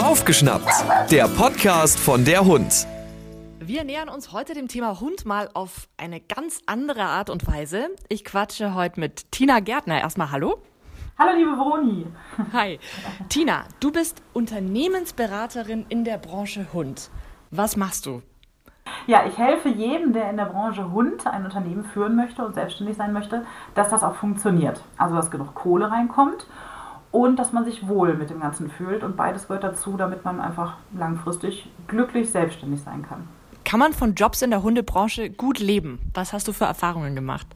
Aufgeschnappt, der Podcast von der Hund. Wir nähern uns heute dem Thema Hund mal auf eine ganz andere Art und Weise. Ich quatsche heute mit Tina Gärtner. Erstmal hallo. Hallo liebe Vroni. Hi. Tina, du bist Unternehmensberaterin in der Branche Hund. Was machst du? Ja, ich helfe jedem, der in der Branche Hund ein Unternehmen führen möchte und selbstständig sein möchte, dass das auch funktioniert. Also dass genug Kohle reinkommt und dass man sich wohl mit dem Ganzen fühlt. Und beides gehört dazu, damit man einfach langfristig glücklich selbstständig sein kann. Kann man von Jobs in der Hundebranche gut leben? Was hast du für Erfahrungen gemacht?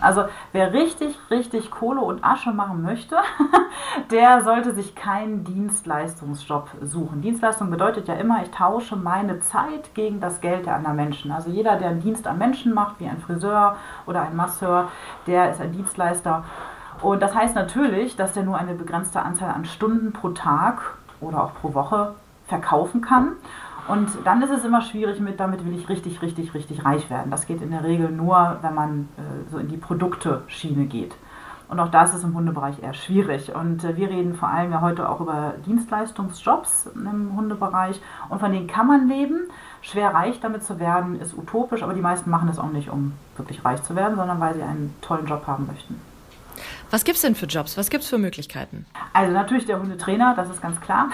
Also wer richtig, richtig Kohle und Asche machen möchte, der sollte sich keinen Dienstleistungsjob suchen. Dienstleistung bedeutet ja immer, ich tausche meine Zeit gegen das Geld der anderen Menschen. Also jeder, der einen Dienst am Menschen macht, wie ein Friseur oder ein Masseur, der ist ein Dienstleister. Und das heißt natürlich, dass der nur eine begrenzte Anzahl an Stunden pro Tag oder auch pro Woche verkaufen kann. Und dann ist es immer schwierig mit, damit will ich richtig, richtig, richtig reich werden. Das geht in der Regel nur, wenn man äh, so in die Produkte-Schiene geht. Und auch das ist im Hundebereich eher schwierig. Und äh, wir reden vor allem ja heute auch über Dienstleistungsjobs im Hundebereich. Und von denen kann man leben. Schwer reich damit zu werden, ist utopisch, aber die meisten machen das auch nicht, um wirklich reich zu werden, sondern weil sie einen tollen Job haben möchten. Was gibt es denn für Jobs? Was gibt es für Möglichkeiten? Also natürlich der Hundetrainer, das ist ganz klar,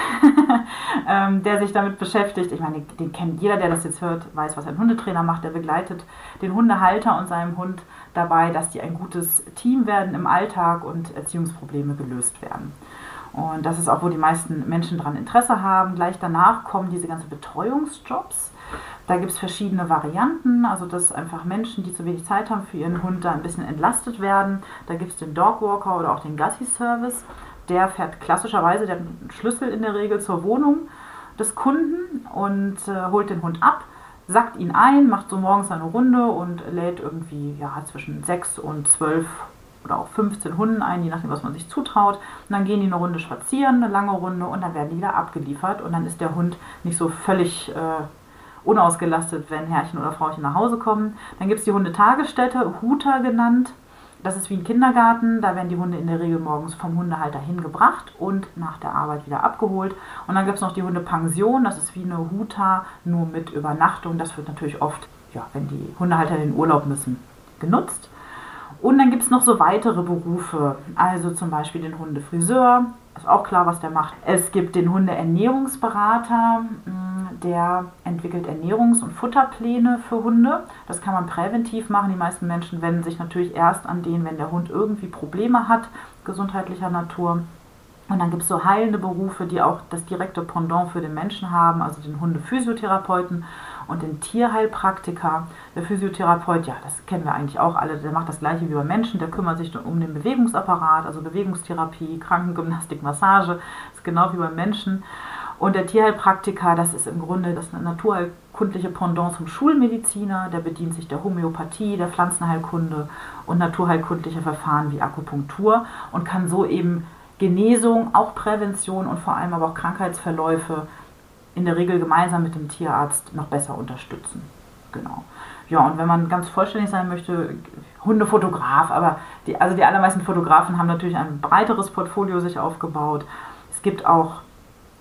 ähm, der sich damit beschäftigt. Ich meine, den kennt jeder, der das jetzt hört, weiß, was ein Hundetrainer macht. Der begleitet den Hundehalter und seinem Hund dabei, dass die ein gutes Team werden im Alltag und Erziehungsprobleme gelöst werden. Und das ist auch, wo die meisten Menschen daran Interesse haben. Gleich danach kommen diese ganzen Betreuungsjobs. Da gibt es verschiedene Varianten, also dass einfach Menschen, die zu wenig Zeit haben für ihren Hund, da ein bisschen entlastet werden. Da gibt es den Dogwalker oder auch den Gassi-Service. Der fährt klassischerweise, der hat einen Schlüssel in der Regel zur Wohnung des Kunden und äh, holt den Hund ab, sackt ihn ein, macht so morgens eine Runde und lädt irgendwie ja, zwischen 6 und 12 oder auch 15 Hunden ein, je nachdem, was man sich zutraut. Und dann gehen die eine Runde spazieren, eine lange Runde, und dann werden die wieder abgeliefert. Und dann ist der Hund nicht so völlig äh, unausgelastet, wenn Herrchen oder Frauchen nach Hause kommen. Dann gibt es die Hundetagesstätte, Huta genannt. Das ist wie ein Kindergarten. Da werden die Hunde in der Regel morgens vom Hundehalter hingebracht und nach der Arbeit wieder abgeholt. Und dann gibt es noch die Hundepension. Das ist wie eine Huta, nur mit Übernachtung. Das wird natürlich oft, ja, wenn die Hundehalter in den Urlaub müssen, genutzt. Und dann gibt es noch so weitere Berufe, also zum Beispiel den Hundefriseur, ist auch klar, was der macht. Es gibt den Hundeernährungsberater, mm, der entwickelt Ernährungs- und Futterpläne für Hunde. Das kann man präventiv machen. Die meisten Menschen wenden sich natürlich erst an den, wenn der Hund irgendwie Probleme hat, gesundheitlicher Natur. Und dann gibt es so heilende Berufe, die auch das direkte Pendant für den Menschen haben, also den Hundephysiotherapeuten und den Tierheilpraktiker. Der Physiotherapeut, ja, das kennen wir eigentlich auch alle, der macht das gleiche wie beim Menschen, der kümmert sich um den Bewegungsapparat, also Bewegungstherapie, Krankengymnastik, Massage, das ist genau wie beim Menschen. Und der Tierheilpraktiker, das ist im Grunde das naturheilkundliche Pendant zum Schulmediziner, der bedient sich der Homöopathie, der Pflanzenheilkunde und naturheilkundlicher Verfahren wie Akupunktur und kann so eben Genesung, auch Prävention und vor allem aber auch Krankheitsverläufe in der Regel gemeinsam mit dem Tierarzt noch besser unterstützen. Genau. Ja, und wenn man ganz vollständig sein möchte, Hundefotograf, aber die, also die allermeisten Fotografen haben natürlich ein breiteres Portfolio sich aufgebaut. Es gibt auch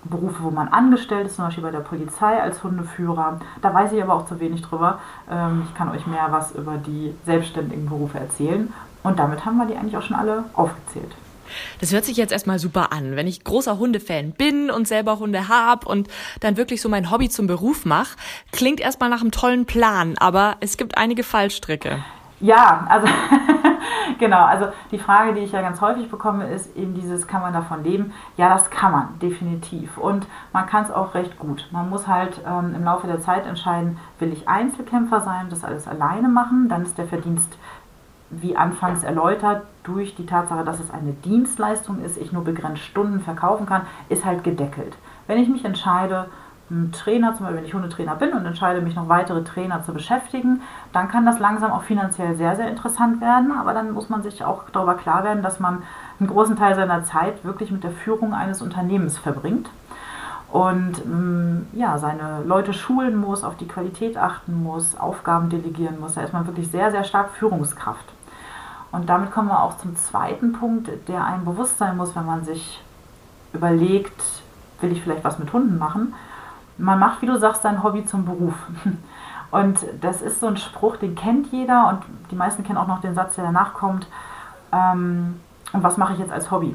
Berufe, wo man angestellt ist, zum Beispiel bei der Polizei als Hundeführer. Da weiß ich aber auch zu wenig drüber. Ähm, ich kann euch mehr was über die selbstständigen Berufe erzählen. Und damit haben wir die eigentlich auch schon alle aufgezählt. Das hört sich jetzt erstmal super an. Wenn ich großer Hundefan bin und selber Hunde hab und dann wirklich so mein Hobby zum Beruf mache, klingt erstmal nach einem tollen Plan, aber es gibt einige Fallstricke. Ja, also genau, also die Frage, die ich ja ganz häufig bekomme, ist eben dieses, kann man davon leben? Ja, das kann man, definitiv. Und man kann es auch recht gut. Man muss halt ähm, im Laufe der Zeit entscheiden, will ich Einzelkämpfer sein, das alles alleine machen, dann ist der Verdienst wie anfangs erläutert, durch die Tatsache, dass es eine Dienstleistung ist, ich nur begrenzt Stunden verkaufen kann, ist halt gedeckelt. Wenn ich mich entscheide, Trainer, zum Beispiel wenn ich Hundetrainer bin und entscheide mich noch weitere Trainer zu beschäftigen, dann kann das langsam auch finanziell sehr, sehr interessant werden. Aber dann muss man sich auch darüber klar werden, dass man einen großen Teil seiner Zeit wirklich mit der Führung eines Unternehmens verbringt und mm, ja, seine Leute schulen muss, auf die Qualität achten muss, Aufgaben delegieren muss. Da ist man wirklich sehr, sehr stark Führungskraft. Und damit kommen wir auch zum zweiten Punkt, der einem bewusst sein muss, wenn man sich überlegt, will ich vielleicht was mit Hunden machen. Man macht, wie du sagst, sein Hobby zum Beruf. Und das ist so ein Spruch, den kennt jeder und die meisten kennen auch noch den Satz, der danach kommt. Ähm, und was mache ich jetzt als Hobby?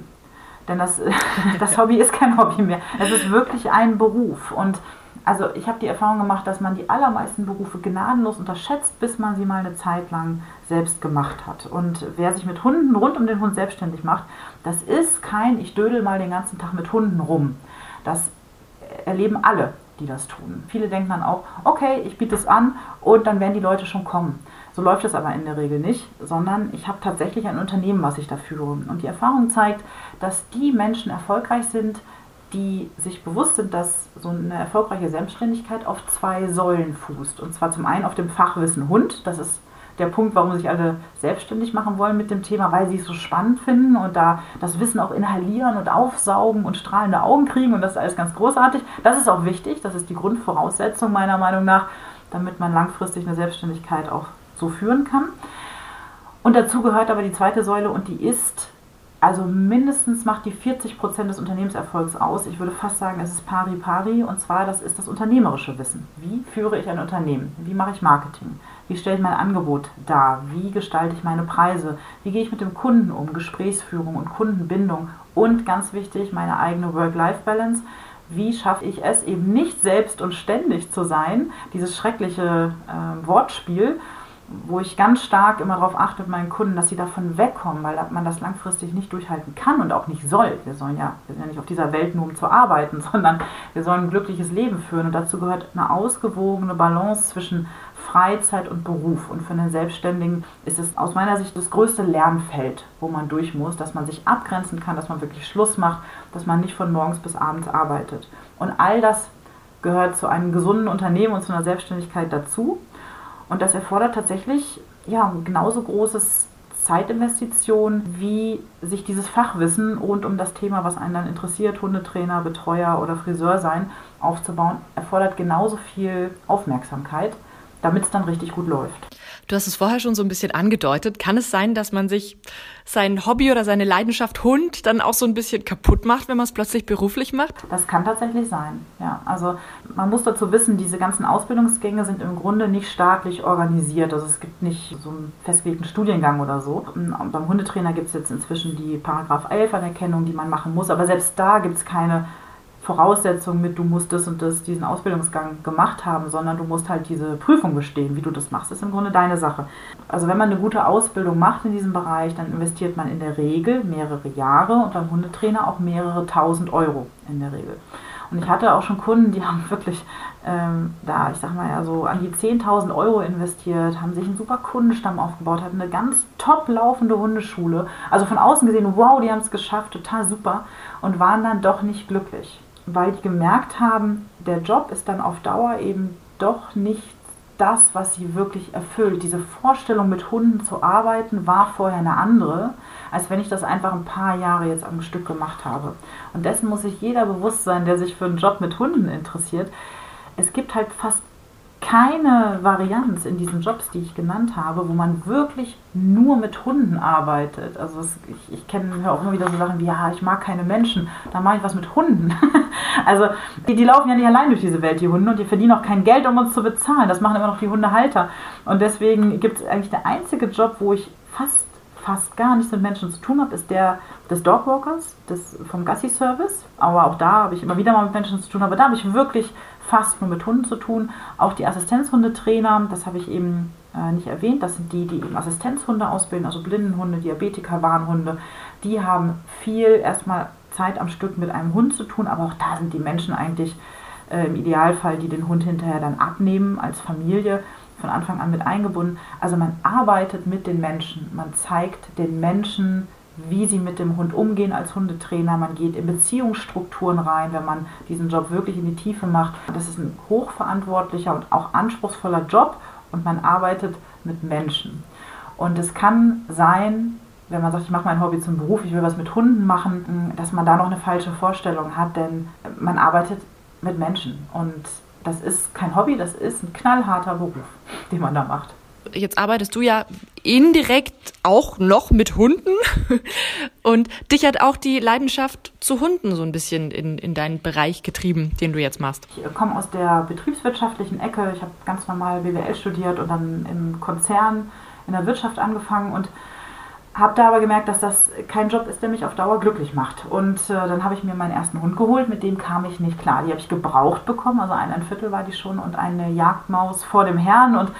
Denn das, das Hobby ist kein Hobby mehr. Es ist wirklich ein Beruf. Und also ich habe die Erfahrung gemacht, dass man die allermeisten Berufe gnadenlos unterschätzt, bis man sie mal eine Zeit lang selbst gemacht hat. Und wer sich mit Hunden rund um den Hund selbstständig macht, das ist kein, ich dödel mal den ganzen Tag mit Hunden rum. Das erleben alle die das tun. Viele denken dann auch, okay, ich biete es an und dann werden die Leute schon kommen. So läuft es aber in der Regel nicht, sondern ich habe tatsächlich ein Unternehmen, was ich da führe. Und die Erfahrung zeigt, dass die Menschen erfolgreich sind, die sich bewusst sind, dass so eine erfolgreiche Selbstständigkeit auf zwei Säulen fußt. Und zwar zum einen auf dem Fachwissen Hund, das ist der Punkt, warum sich alle selbstständig machen wollen mit dem Thema, weil sie es so spannend finden und da das Wissen auch inhalieren und aufsaugen und strahlende Augen kriegen und das ist alles ganz großartig. Das ist auch wichtig, das ist die Grundvoraussetzung meiner Meinung nach, damit man langfristig eine Selbstständigkeit auch so führen kann. Und dazu gehört aber die zweite Säule und die ist, also mindestens macht die 40 Prozent des Unternehmenserfolgs aus. Ich würde fast sagen, es ist pari pari und zwar das ist das unternehmerische Wissen. Wie führe ich ein Unternehmen? Wie mache ich Marketing? Wie stelle ich mein Angebot dar? Wie gestalte ich meine Preise? Wie gehe ich mit dem Kunden um? Gesprächsführung und Kundenbindung und ganz wichtig, meine eigene Work-Life-Balance. Wie schaffe ich es eben nicht selbst und ständig zu sein? Dieses schreckliche äh, Wortspiel, wo ich ganz stark immer darauf achte mit meinen Kunden, dass sie davon wegkommen, weil man das langfristig nicht durchhalten kann und auch nicht soll. Wir sollen ja, wir sind ja nicht auf dieser Welt nur um zu arbeiten, sondern wir sollen ein glückliches Leben führen und dazu gehört eine ausgewogene Balance zwischen Freizeit und Beruf. Und für einen Selbstständigen ist es aus meiner Sicht das größte Lernfeld, wo man durch muss, dass man sich abgrenzen kann, dass man wirklich Schluss macht, dass man nicht von morgens bis abends arbeitet. Und all das gehört zu einem gesunden Unternehmen und zu einer Selbstständigkeit dazu. Und das erfordert tatsächlich ja, genauso großes Zeitinvestition, wie sich dieses Fachwissen rund um das Thema, was einen dann interessiert, Hundetrainer, Betreuer oder Friseur sein, aufzubauen, erfordert genauso viel Aufmerksamkeit damit es dann richtig gut läuft. Du hast es vorher schon so ein bisschen angedeutet. Kann es sein, dass man sich sein Hobby oder seine Leidenschaft Hund dann auch so ein bisschen kaputt macht, wenn man es plötzlich beruflich macht? Das kann tatsächlich sein. Ja, also man muss dazu wissen, diese ganzen Ausbildungsgänge sind im Grunde nicht staatlich organisiert. Also es gibt nicht so einen festgelegten Studiengang oder so. Beim Hundetrainer gibt es jetzt inzwischen die Paragraph 11 Anerkennung, die man machen muss, aber selbst da gibt es keine Voraussetzung mit, du musst das und das, diesen Ausbildungsgang gemacht haben, sondern du musst halt diese Prüfung bestehen. Wie du das machst, ist im Grunde deine Sache. Also wenn man eine gute Ausbildung macht in diesem Bereich, dann investiert man in der Regel mehrere Jahre und beim Hundetrainer auch mehrere tausend Euro in der Regel. Und ich hatte auch schon Kunden, die haben wirklich ähm, da, ich sag mal ja so, an die 10.000 Euro investiert, haben sich einen super Kundenstamm aufgebaut, hatten eine ganz top laufende Hundeschule. Also von außen gesehen, wow, die haben es geschafft, total super und waren dann doch nicht glücklich weil die gemerkt haben, der Job ist dann auf Dauer eben doch nicht das, was sie wirklich erfüllt. Diese Vorstellung, mit Hunden zu arbeiten, war vorher eine andere, als wenn ich das einfach ein paar Jahre jetzt am Stück gemacht habe. Und dessen muss sich jeder bewusst sein, der sich für einen Job mit Hunden interessiert. Es gibt halt fast keine Varianz in diesen Jobs, die ich genannt habe, wo man wirklich nur mit Hunden arbeitet. Also es, ich, ich kenne auch immer wieder so Sachen wie, ja, ich mag keine Menschen, da mache ich was mit Hunden. also die, die laufen ja nicht allein durch diese Welt, die Hunde, und die verdienen auch kein Geld, um uns zu bezahlen. Das machen immer noch die Hundehalter. Und deswegen gibt es eigentlich der einzige Job, wo ich fast fast gar nichts mit Menschen zu tun habe, ist der des Dogwalkers, des, vom Gassi-Service. Aber auch da habe ich immer wieder mal mit Menschen zu tun. Aber da habe ich wirklich fast nur mit Hunden zu tun. Auch die Assistenzhundetrainer, das habe ich eben äh, nicht erwähnt, das sind die, die eben Assistenzhunde ausbilden, also Blindenhunde, Diabetiker, Warnhunde. Die haben viel erstmal Zeit am Stück mit einem Hund zu tun, aber auch da sind die Menschen eigentlich äh, im Idealfall, die den Hund hinterher dann abnehmen als Familie von Anfang an mit eingebunden. Also man arbeitet mit den Menschen, man zeigt den Menschen, wie sie mit dem Hund umgehen als Hundetrainer. Man geht in Beziehungsstrukturen rein, wenn man diesen Job wirklich in die Tiefe macht. Das ist ein hochverantwortlicher und auch anspruchsvoller Job und man arbeitet mit Menschen. Und es kann sein, wenn man sagt, ich mache mein Hobby zum Beruf, ich will was mit Hunden machen, dass man da noch eine falsche Vorstellung hat, denn man arbeitet mit Menschen und das ist kein Hobby, das ist ein knallharter Beruf, den man da macht jetzt arbeitest du ja indirekt auch noch mit Hunden. Und dich hat auch die Leidenschaft zu Hunden so ein bisschen in, in deinen Bereich getrieben, den du jetzt machst. Ich komme aus der betriebswirtschaftlichen Ecke. Ich habe ganz normal BWL studiert und dann im Konzern in der Wirtschaft angefangen und habe da aber gemerkt, dass das kein Job ist, der mich auf Dauer glücklich macht. Und äh, dann habe ich mir meinen ersten Hund geholt, mit dem kam ich nicht klar. Die habe ich gebraucht bekommen, also ein, Viertel war die schon und eine Jagdmaus vor dem Herrn. Und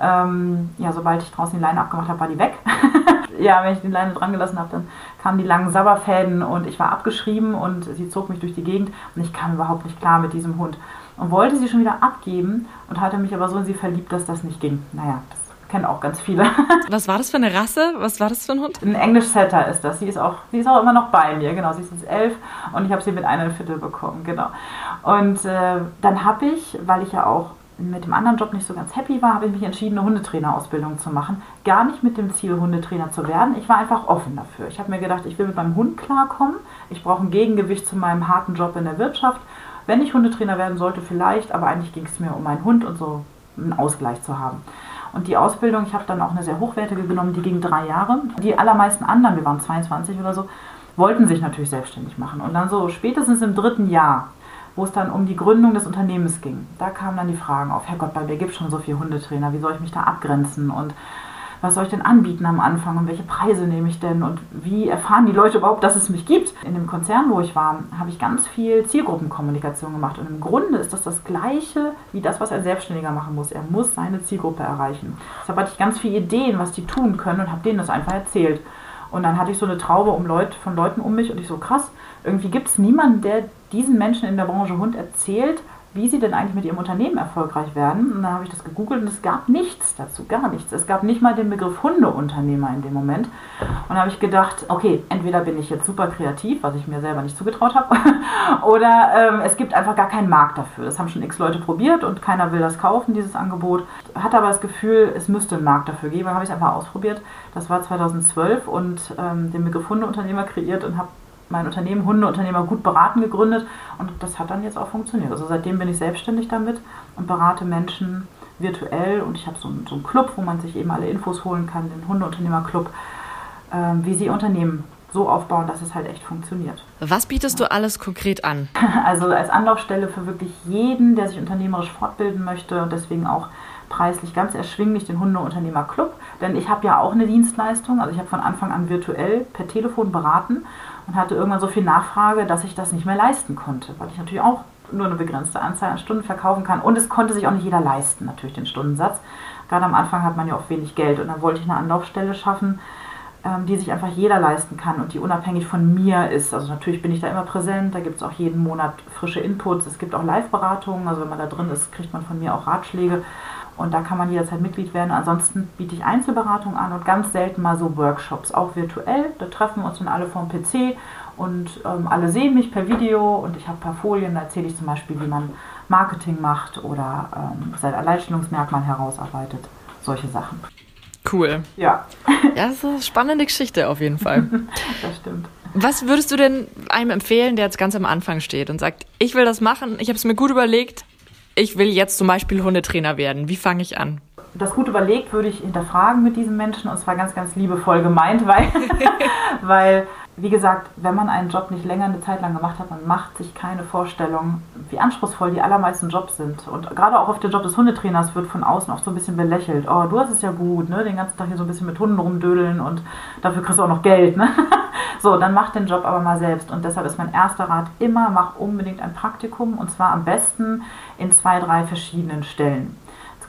ähm, ja, sobald ich draußen die Leine abgemacht habe, war die weg. ja, wenn ich die Leine dran gelassen habe, dann kamen die langen Sabberfäden und ich war abgeschrieben und sie zog mich durch die Gegend und ich kam überhaupt nicht klar mit diesem Hund. Und wollte sie schon wieder abgeben und hatte mich aber so in sie verliebt, dass das nicht ging. Naja, das kennen auch ganz viele. Was war das für eine Rasse? Was war das für ein Hund? Ein English Setter ist das. Sie ist auch, sie ist auch immer noch bei mir, genau. Sie ist jetzt elf und ich habe sie mit einem Viertel bekommen, genau. Und äh, dann habe ich, weil ich ja auch mit dem anderen Job nicht so ganz happy war, habe ich mich entschieden, eine Hundetrainerausbildung zu machen. Gar nicht mit dem Ziel, Hundetrainer zu werden. Ich war einfach offen dafür. Ich habe mir gedacht, ich will mit meinem Hund klarkommen. Ich brauche ein Gegengewicht zu meinem harten Job in der Wirtschaft. Wenn ich Hundetrainer werden sollte, vielleicht, aber eigentlich ging es mir um meinen Hund und so einen Ausgleich zu haben. Und die Ausbildung, ich habe dann auch eine sehr hochwertige genommen, die ging drei Jahre. Die allermeisten anderen, wir waren 22 oder so, wollten sich natürlich selbstständig machen. Und dann so spätestens im dritten Jahr, wo es dann um die Gründung des Unternehmens ging, da kamen dann die Fragen auf, Herrgott, bei mir gibt es schon so viele Hundetrainer, wie soll ich mich da abgrenzen? Und was soll ich denn anbieten am Anfang und welche Preise nehme ich denn und wie erfahren die Leute überhaupt, dass es mich gibt? In dem Konzern, wo ich war, habe ich ganz viel Zielgruppenkommunikation gemacht und im Grunde ist das das Gleiche wie das, was ein Selbstständiger machen muss. Er muss seine Zielgruppe erreichen. Deshalb hatte ich ganz viele Ideen, was die tun können und habe denen das einfach erzählt. Und dann hatte ich so eine Traube um Leute, von Leuten um mich und ich so krass, irgendwie gibt es niemanden, der diesen Menschen in der Branche Hund erzählt, wie sie denn eigentlich mit ihrem Unternehmen erfolgreich werden. Und dann habe ich das gegoogelt und es gab nichts dazu, gar nichts. Es gab nicht mal den Begriff Hundeunternehmer in dem Moment. Und da habe ich gedacht, okay, entweder bin ich jetzt super kreativ, was ich mir selber nicht zugetraut habe, oder ähm, es gibt einfach gar keinen Markt dafür. Das haben schon x Leute probiert und keiner will das kaufen, dieses Angebot. Hatte aber das Gefühl, es müsste einen Markt dafür geben. Dann habe ich es einfach ausprobiert. Das war 2012 und ähm, den Begriff Hundeunternehmer kreiert und habe mein Unternehmen Hundeunternehmer gut beraten gegründet und das hat dann jetzt auch funktioniert. Also seitdem bin ich selbstständig damit und berate Menschen virtuell und ich habe so, so, einen Club, wo man sich eben alle Infos holen kann, den Hundeunternehmer-Club, äh, wie sie Unternehmen so aufbauen, dass es halt echt funktioniert. Was bietest du alles konkret an? Also als Anlaufstelle für wirklich jeden, der sich unternehmerisch fortbilden möchte und deswegen auch preislich ganz erschwinglich den Hundeunternehmer Club, denn ich habe ja auch eine Dienstleistung, also ich habe von Anfang an virtuell per Telefon beraten und hatte irgendwann so viel Nachfrage, dass ich das nicht mehr leisten konnte, weil ich natürlich auch nur eine begrenzte Anzahl an Stunden verkaufen kann und es konnte sich auch nicht jeder leisten, natürlich den Stundensatz. Gerade am Anfang hat man ja oft wenig Geld und dann wollte ich eine Anlaufstelle schaffen, ähm, die sich einfach jeder leisten kann und die unabhängig von mir ist. Also natürlich bin ich da immer präsent, da gibt es auch jeden Monat frische Inputs, es gibt auch Live-Beratungen, also wenn man da drin ist, kriegt man von mir auch Ratschläge und da kann man jederzeit Mitglied werden. Ansonsten biete ich Einzelberatung an und ganz selten mal so Workshops, auch virtuell. Da treffen wir uns dann alle vom PC und ähm, alle sehen mich per Video und ich habe ein paar Folien, da erzähle ich zum Beispiel, wie man Marketing macht oder ähm, sein Alleinstellungsmerkmal herausarbeitet. Solche Sachen. Cool. Ja. Ja, das ist eine spannende Geschichte auf jeden Fall. das stimmt. Was würdest du denn einem empfehlen, der jetzt ganz am Anfang steht und sagt, ich will das machen, ich habe es mir gut überlegt, ich will jetzt zum Beispiel Hundetrainer werden. Wie fange ich an? Das gut überlegt würde ich hinterfragen mit diesen Menschen und zwar ganz, ganz liebevoll gemeint, weil, weil wie gesagt, wenn man einen Job nicht länger eine Zeit lang gemacht hat, man macht sich keine Vorstellung, wie anspruchsvoll die allermeisten Jobs sind. Und gerade auch auf der Job des Hundetrainers wird von außen oft so ein bisschen belächelt. Oh, du hast es ja gut, ne? Den ganzen Tag hier so ein bisschen mit Hunden rumdödeln und dafür kriegst du auch noch Geld, ne? So, dann mach den Job aber mal selbst. Und deshalb ist mein erster Rat immer, mach unbedingt ein Praktikum und zwar am besten in zwei, drei verschiedenen Stellen.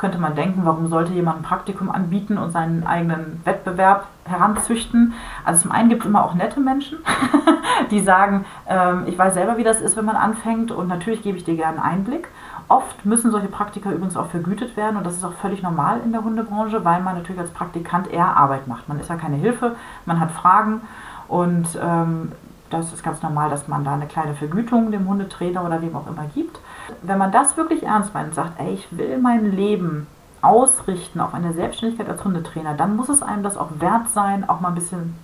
Könnte man denken, warum sollte jemand ein Praktikum anbieten und seinen eigenen Wettbewerb heranzüchten? Also zum einen gibt es immer auch nette Menschen, die sagen, ähm, ich weiß selber, wie das ist, wenn man anfängt und natürlich gebe ich dir gerne einen Einblick. Oft müssen solche Praktika übrigens auch vergütet werden und das ist auch völlig normal in der Hundebranche, weil man natürlich als Praktikant eher Arbeit macht. Man ist ja keine Hilfe, man hat Fragen und ähm, das ist ganz normal, dass man da eine kleine Vergütung dem Hundetrainer oder wem auch immer gibt. Wenn man das wirklich ernst meint und sagt, ey, ich will mein Leben ausrichten auf eine Selbstständigkeit als Hundetrainer, dann muss es einem das auch wert sein, auch mal ein bisschen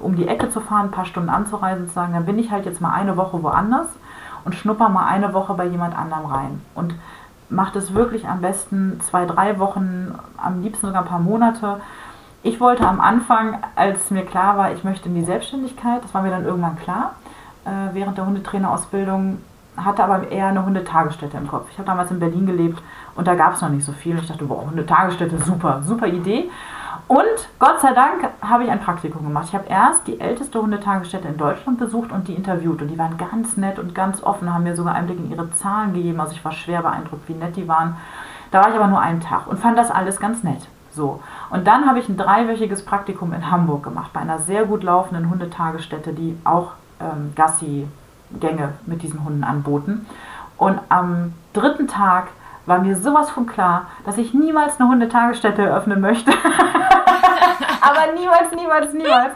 um die Ecke zu fahren, ein paar Stunden anzureisen, zu sagen, dann bin ich halt jetzt mal eine Woche woanders und schnupper mal eine Woche bei jemand anderem rein. Und macht es wirklich am besten zwei, drei Wochen, am liebsten sogar ein paar Monate Ich wollte am Anfang, als mir klar war, ich möchte in die Selbstständigkeit, das war mir dann irgendwann klar, äh, während der Hundetrainerausbildung, hatte aber eher eine Hundetagesstätte im Kopf. Ich habe damals in Berlin gelebt und da gab es noch nicht so viel. Ich dachte, boah, Hundetagesstätte, super, super Idee. Und Gott sei Dank habe ich ein Praktikum gemacht. Ich habe erst die älteste Hundetagesstätte in Deutschland besucht und die interviewt. Und die waren ganz nett und ganz offen, haben mir sogar Einblick in ihre Zahlen gegeben. Also ich war schwer beeindruckt, wie nett die waren. Da war ich aber nur einen Tag und fand das alles ganz nett. So. Und dann habe ich ein dreiwöchiges Praktikum in Hamburg gemacht, bei einer sehr gut laufenden Hundetagesstätte, die auch ähm, Gassi-Gänge mit diesen Hunden anboten. Und am dritten Tag war mir sowas von klar, dass ich niemals eine Hundetagesstätte eröffnen möchte. Aber niemals, niemals, niemals.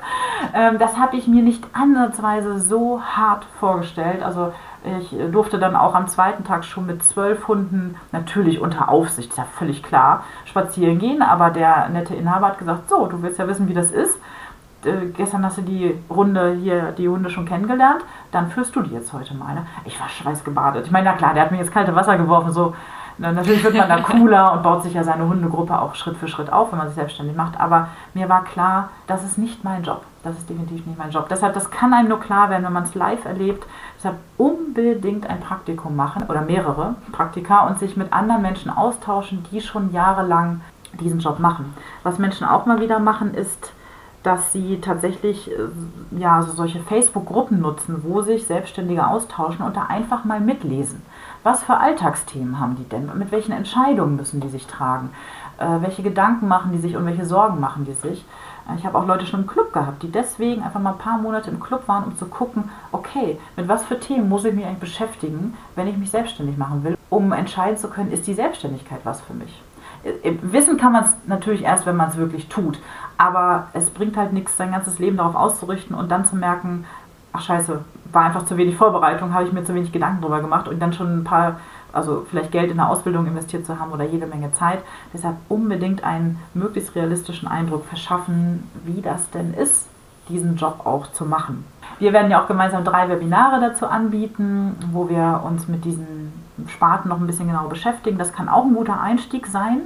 Ähm, das habe ich mir nicht ansatzweise so hart vorgestellt. Also ich durfte dann auch am zweiten Tag schon mit zwölf Hunden, natürlich unter Aufsicht, ist ja völlig klar, spazieren gehen. Aber der nette Inhaber hat gesagt, so, du willst ja wissen, wie das ist. Äh, gestern hast du die Runde hier, die Hunde schon kennengelernt, dann führst du die jetzt heute mal. Ne? Ich war schweißgebadet. Ich meine, na klar, der hat mir jetzt kalte Wasser geworfen, so, Natürlich wird man da cooler und baut sich ja seine Hundegruppe auch Schritt für Schritt auf, wenn man sich selbstständig macht. Aber mir war klar, das ist nicht mein Job. Das ist definitiv nicht mein Job. Deshalb, das kann einem nur klar werden, wenn man es live erlebt. Deshalb unbedingt ein Praktikum machen oder mehrere Praktika und sich mit anderen Menschen austauschen, die schon jahrelang diesen Job machen. Was Menschen auch mal wieder machen, ist, dass sie tatsächlich äh, ja, so solche Facebook-Gruppen nutzen, wo sich Selbstständige austauschen und da einfach mal mitlesen. Was für Alltagsthemen haben die denn? Mit welchen Entscheidungen müssen die sich tragen? Äh, welche Gedanken machen die sich und welche Sorgen machen die sich? Ich habe auch Leute schon im Club gehabt, die deswegen einfach mal ein paar Monate im Club waren, um zu gucken, okay, mit was für Themen muss ich mich eigentlich beschäftigen, wenn ich mich selbstständig machen will, um entscheiden zu können, ist die Selbstständigkeit was für mich. Äh, wissen kann man es natürlich erst, wenn man es wirklich tut. Aber es bringt halt nichts, sein ganzes Leben darauf auszurichten und dann zu merken, ach scheiße, war einfach zu wenig Vorbereitung, habe ich mir zu wenig Gedanken drüber gemacht und dann schon ein paar, also vielleicht Geld in der Ausbildung investiert zu haben oder jede Menge Zeit. Deshalb unbedingt einen möglichst realistischen Eindruck verschaffen, wie das denn ist, diesen Job auch zu machen. Wir werden ja auch gemeinsam drei Webinare dazu anbieten, wo wir uns mit diesen Sparten noch ein bisschen genauer beschäftigen. Das kann auch ein guter Einstieg sein,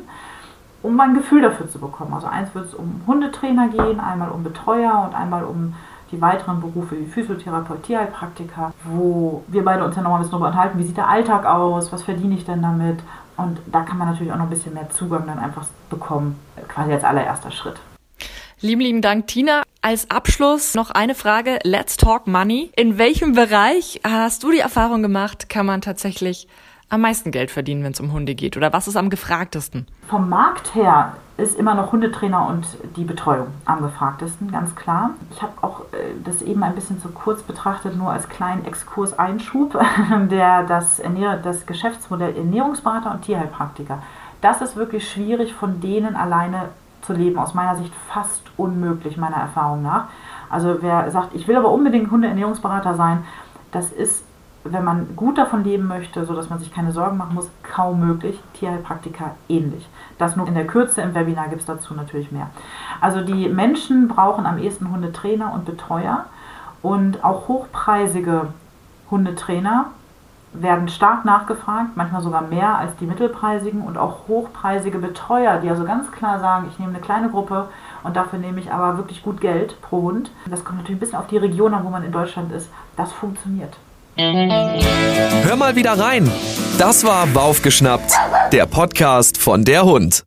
um ein Gefühl dafür zu bekommen. Also eins wird es um Hundetrainer gehen, einmal um Betreuer und einmal um die weiteren Berufe wie Physiotherapeut, Tierheilpraktiker, wo wir beide uns ja nochmal ein bisschen darüber unterhalten, wie sieht der Alltag aus, was verdiene ich denn damit? Und da kann man natürlich auch noch ein bisschen mehr Zugang dann einfach bekommen, quasi als allererster Schritt. Lieben, lieben Dank, Tina. Als Abschluss noch eine Frage. Let's talk money. In welchem Bereich hast du die Erfahrung gemacht, kann man tatsächlich am meisten Geld verdienen, wenn es um Hunde geht? Oder was ist am gefragtesten? Vom Markt her ist immer noch Hundetrainer und die Betreuung am gefragtesten, ganz klar. Ich habe auch äh, das eben ein bisschen zu kurz betrachtet, nur als kleinen Exkurs-Einschub, der das, das Geschäftsmodell Ernährungsberater und Tierheilpraktiker. Das ist wirklich schwierig, von denen alleine zu leben. Aus meiner Sicht fast unmöglich, meiner Erfahrung nach. Also wer sagt, ich will aber unbedingt Hundeernährungsberater sein, das ist wenn man gut davon leben möchte, sodass man sich keine Sorgen machen muss, kaum möglich. Tierheilpraktiker ähnlich. Das nur in der Kürze, im Webinar gibt es dazu natürlich mehr. Also die Menschen brauchen am ehesten Hundetrainer und Betreuer und auch hochpreisige Hundetrainer werden stark nachgefragt, manchmal sogar mehr als die mittelpreisigen und auch hochpreisige Betreuer, die also ganz klar sagen, ich nehme eine kleine Gruppe und dafür nehme ich aber wirklich gut Geld pro Hund. Das kommt natürlich ein bisschen auf die Region an, wo man in Deutschland ist. Das funktioniert. Hör mal wieder rein. Das war Baufgeschnappt, der Podcast von der Hund.